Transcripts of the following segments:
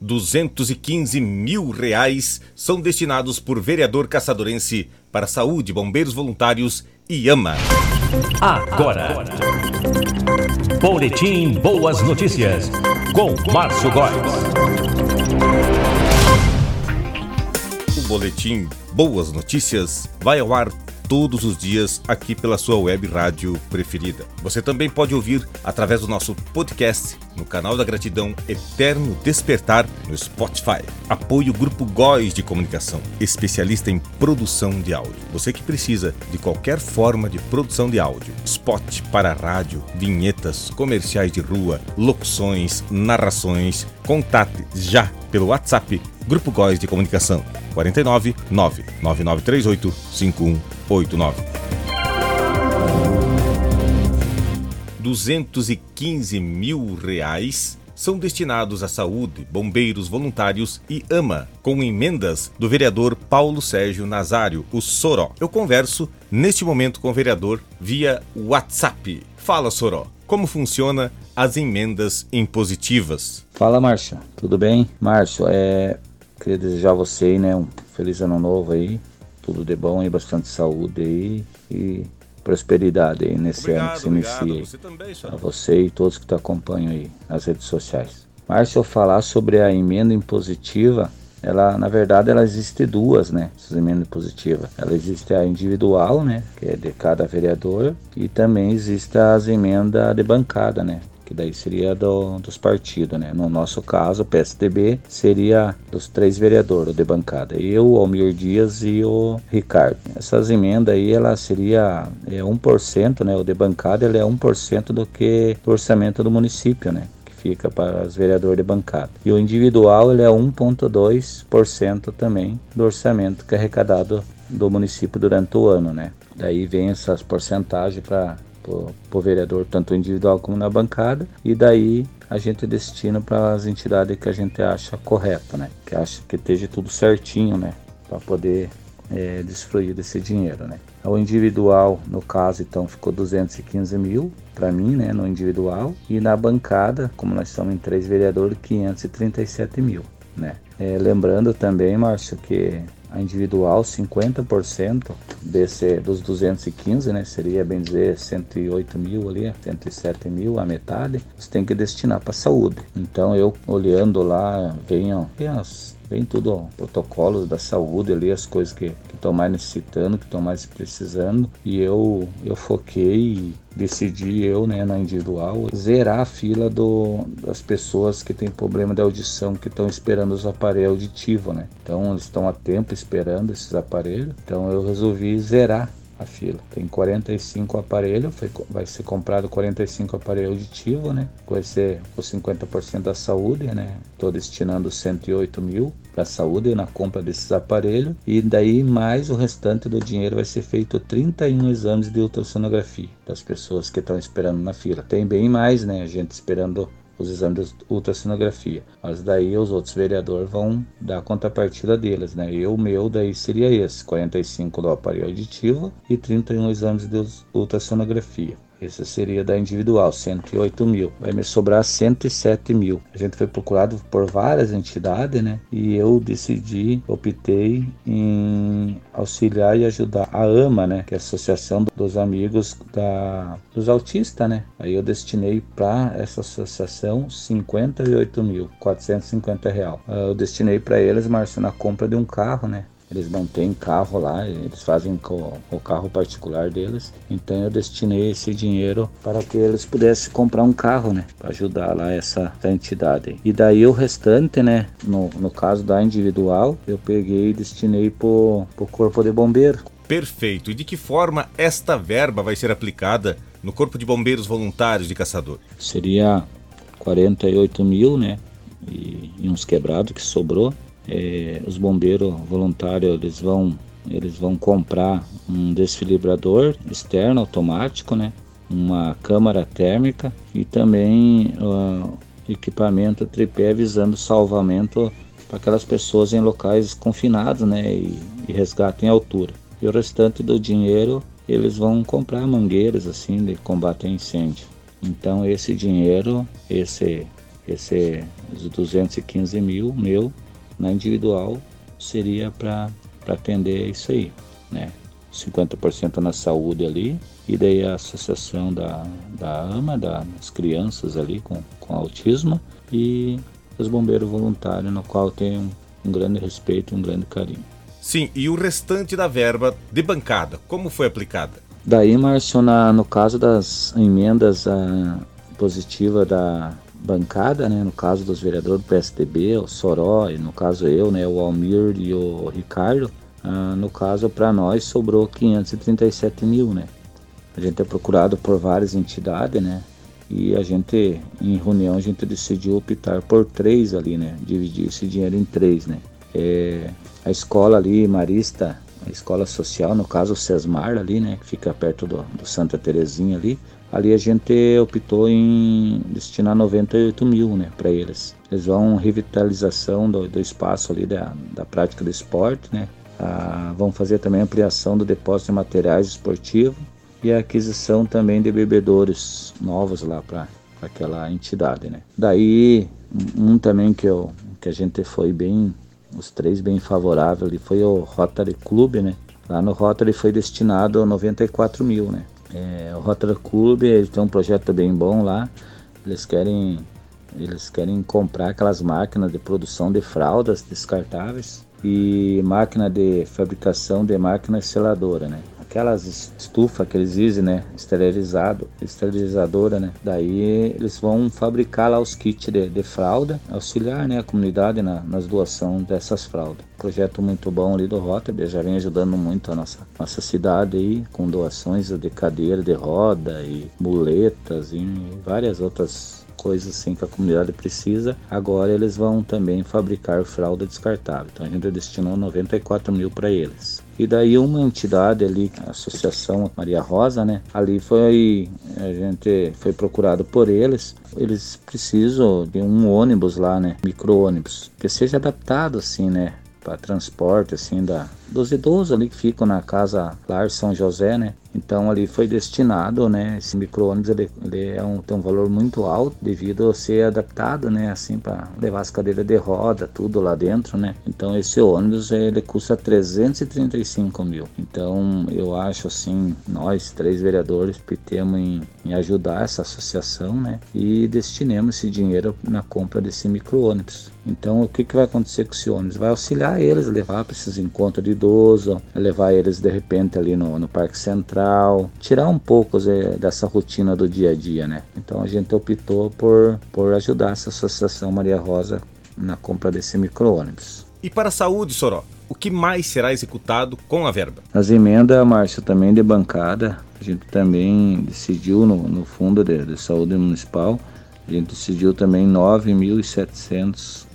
215 mil reais são destinados por vereador caçadorense para saúde, bombeiros voluntários e AMA. Agora, Boletim Boas Notícias, com Márcio Góes. O Boletim Boas Notícias vai ao ar todos os dias aqui pela sua web rádio preferida. Você também pode ouvir através do nosso podcast no canal da Gratidão Eterno Despertar no Spotify. Apoie o Grupo Góis de Comunicação, especialista em produção de áudio. Você que precisa de qualquer forma de produção de áudio, spot para rádio, vinhetas, comerciais de rua, locuções, narrações, contate já pelo WhatsApp Grupo Góis de Comunicação 49 99938 5189. 215 mil reais são destinados à saúde, bombeiros voluntários e AMA, com emendas do vereador Paulo Sérgio Nazário, o Soró. Eu converso neste momento com o vereador via WhatsApp. Fala, Soró, como funciona as emendas impositivas? Fala, Márcio. Tudo bem? Márcio, é... queria desejar a você né, um feliz ano novo aí. Tudo de bom e bastante saúde aí. E prosperidade aí nesse obrigado, ano que se inicia. Você também, a você e todos que te acompanham aí nas redes sociais. Márcio, falar sobre a emenda impositiva, ela na verdade ela existe duas, né? Essas emendas impositivas. Ela existe a individual, né? Que é de cada vereador, e também existe as emendas de bancada, né? Que daí seria do, dos partidos, né? No nosso caso, o PSDB seria dos três vereadores de bancada, eu, o Almir Dias e o Ricardo. Essas emendas aí, ela seria é, 1%, né? O de bancada, ele é 1% do que do orçamento do município, né? fica para os vereadores de bancada. E o individual ele é 1,2% também do orçamento que é arrecadado do município durante o ano, né? Daí vem essas porcentagens para para o vereador, tanto individual como na bancada, e daí a gente destina para as entidades que a gente acha correta, né? Que acha que esteja tudo certinho, né? Para poder é, desfruir desse dinheiro, né? O individual, no caso, então, ficou 215 mil para mim, né? No individual. E na bancada, como nós estamos em três vereadores, 537 mil, né? É, lembrando também, Márcio, que a individual 50% desse dos 215, né? Seria bem dizer 108 mil ali, 107 mil, a metade. Você tem que destinar para saúde. Então eu olhando lá, venho, vem as vem tudo, ó, protocolos da saúde ali, as coisas que estão mais necessitando, que estão mais precisando. E eu, eu foquei decidi eu, né, na individual, zerar a fila do, das pessoas que têm problema de audição, que estão esperando os aparelhos auditivos, né? Então eles estão há tempo esperando esses aparelhos. Então eu resolvi zerar a fila. Tem 45 aparelhos, foi, vai ser comprado 45 aparelhos auditivos, né? Vai ser os 50% da saúde, né? Estou destinando 108 mil para a saúde na compra desses aparelhos e daí mais o restante do dinheiro vai ser feito 31 exames de ultrassonografia das pessoas que estão esperando na fila. Tem bem mais, né? A gente esperando os exames de ultrassonografia. Mas daí os outros vereadores vão dar a contrapartida deles, né? E o meu daí seria esse, 45 do aparelho auditivo e 31 exames de ultrassonografia. Esse seria da individual, 108 mil. Vai me sobrar 107 mil. A gente foi procurado por várias entidades, né? E eu decidi, optei em auxiliar e ajudar a AMA, né? Que é a Associação dos Amigos da, dos Autistas, né? Aí eu destinei para essa associação 58 mil, 450 real. Eu destinei para eles, Márcio, na compra de um carro, né? Eles não têm carro lá, eles fazem com o carro particular deles. Então eu destinei esse dinheiro para que eles pudessem comprar um carro, né? Para ajudar lá essa, essa entidade. E daí o restante, né? No, no caso da individual, eu peguei e destinei para o corpo de bombeiro. Perfeito. E de que forma esta verba vai ser aplicada no Corpo de Bombeiros Voluntários de Caçador? Seria 48 mil, né? E, e uns quebrados que sobrou é, os bombeiros voluntários eles vão eles vão comprar um desfibrador externo automático, né? Uma câmara térmica e também uh, equipamento tripé visando salvamento para aquelas pessoas em locais confinados, né? E, e resgate em altura. E o restante do dinheiro eles vão comprar mangueiras assim de combate a incêndio. Então esse dinheiro, esse Esse os 215 mil meu na individual seria para atender isso aí, né? 50% na saúde ali, e daí a associação da, da AMA, das crianças ali com, com autismo, e os bombeiros voluntários, no qual tem um, um grande respeito e um grande carinho. Sim, e o restante da verba de bancada, como foi aplicada? Daí, Márcio, na, no caso das emendas a, positiva da bancada, né, no caso dos vereadores do PSDB, o Soró, e no caso eu, né, o Almir e o Ricardo, ah, no caso para nós sobrou 537 mil, né. A gente é procurado por várias entidades, né, e a gente, em reunião, a gente decidiu optar por três ali, né? Dividir esse dinheiro em três, né? É, a escola ali, Marista, a escola social, no caso o Sesmar ali, né? Que fica perto do, do Santa Terezinha ali. Ali a gente optou em destinar 98 mil, né? Para eles. Eles vão revitalização do, do espaço ali da, da prática do esporte, né? Ah, vão fazer também ampliação do depósito de materiais esportivos e a aquisição também de bebedouros novos lá para aquela entidade, né? Daí um também que eu que a gente foi bem os três bem favorável ali foi o Rotary Club, né? Lá no Rotary foi destinado 94 mil, né? É, o Rotary Club ele tem um projeto bem bom lá. Eles querem eles querem comprar aquelas máquinas de produção de fraldas descartáveis e máquina de fabricação de máquina seladora, né? Aquelas estufa que eles dizem, né, esterilizado, esterilizadora, né, daí eles vão fabricar lá os kits de, de fralda, auxiliar, né, a comunidade na, nas doações dessas fraldas. Projeto muito bom ali do Rotterdam, já vem ajudando muito a nossa, nossa cidade aí, com doações de cadeira de roda e muletas e várias outras coisas assim que a comunidade precisa. Agora eles vão também fabricar fralda descartável. Então a gente destinou 94 mil para eles. E daí uma entidade ali, a Associação Maria Rosa, né? Ali foi a gente foi procurado por eles. Eles precisam de um ônibus lá, né? Micro-ônibus, que seja adaptado assim, né? Para transporte assim da dos idosos ali que ficam na casa Lar São José, né? Então ali foi destinado, né? Esse micro-ônibus ele, ele é um, tem um valor muito alto devido a ser adaptado, né? Assim para levar as cadeiras de roda, tudo lá dentro, né? Então esse ônibus ele custa 335 mil. Então eu acho assim, nós três vereadores temos em, em ajudar essa associação, né? E destinemos esse dinheiro na compra desse micro-ônibus. Então o que, que vai acontecer com esse ônibus? Vai auxiliar eles, levar para esses encontros de idoso, levar eles de repente ali no, no Parque Central, tirar um pouco dessa rotina do dia a dia, né? Então a gente optou por, por ajudar essa Associação Maria Rosa na compra desse micro-ônibus. E para a saúde, Soró, o que mais será executado com a verba? As emendas, Márcio, também de bancada, a gente também decidiu no, no Fundo de, de Saúde Municipal a gente decidiu também R$ 9.700.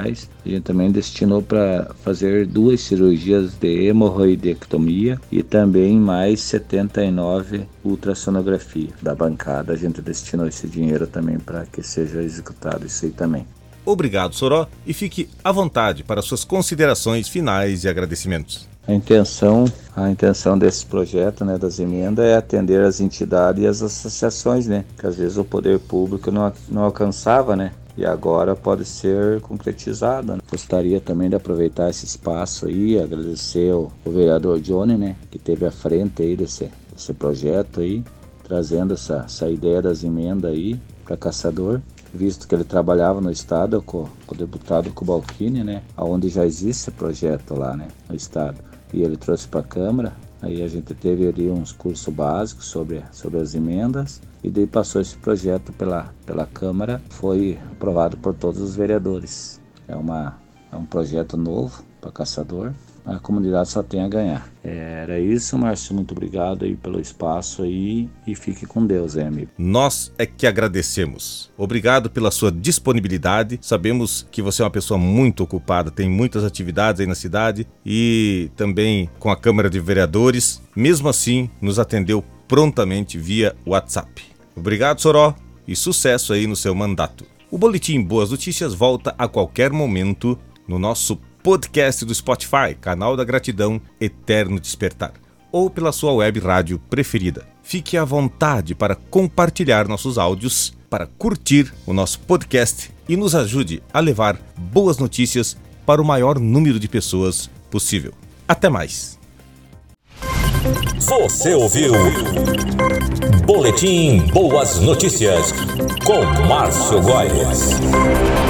A gente também destinou para fazer duas cirurgias de hemorroidectomia e também mais 79 ultrassonografia da bancada. A gente destinou esse dinheiro também para que seja executado isso aí também. Obrigado, Soró, e fique à vontade para suas considerações finais e agradecimentos. A intenção, a intenção desse projeto, né, das emendas, é atender as entidades e as associações, né, que às vezes o poder público não, não alcançava, né, e agora pode ser concretizada. Né? Gostaria também de aproveitar esse espaço aí, agradecer o, o vereador Johnny, né, que teve à frente aí desse, desse projeto aí, trazendo essa, essa ideia das emendas aí para Caçador visto que ele trabalhava no estado com, com o deputado Kubalkini, né, onde já existe projeto lá, né, no estado e ele trouxe para a Câmara. Aí a gente teve ali uns cursos básicos sobre, sobre as emendas e daí passou esse projeto pela, pela Câmara, foi aprovado por todos os vereadores. É, uma, é um projeto novo para caçador a comunidade só tem a ganhar. Era isso, Márcio. Muito obrigado aí pelo espaço aí e fique com Deus, hein, amigo. Nós é que agradecemos. Obrigado pela sua disponibilidade. Sabemos que você é uma pessoa muito ocupada, tem muitas atividades aí na cidade e também com a Câmara de Vereadores. Mesmo assim, nos atendeu prontamente via WhatsApp. Obrigado, Soró, e sucesso aí no seu mandato. O Boletim Boas Notícias volta a qualquer momento no nosso podcast do Spotify, canal da gratidão Eterno Despertar, ou pela sua web rádio preferida. Fique à vontade para compartilhar nossos áudios para curtir o nosso podcast e nos ajude a levar boas notícias para o maior número de pessoas possível. Até mais. Você ouviu Boletim Boas Notícias com Márcio Góes.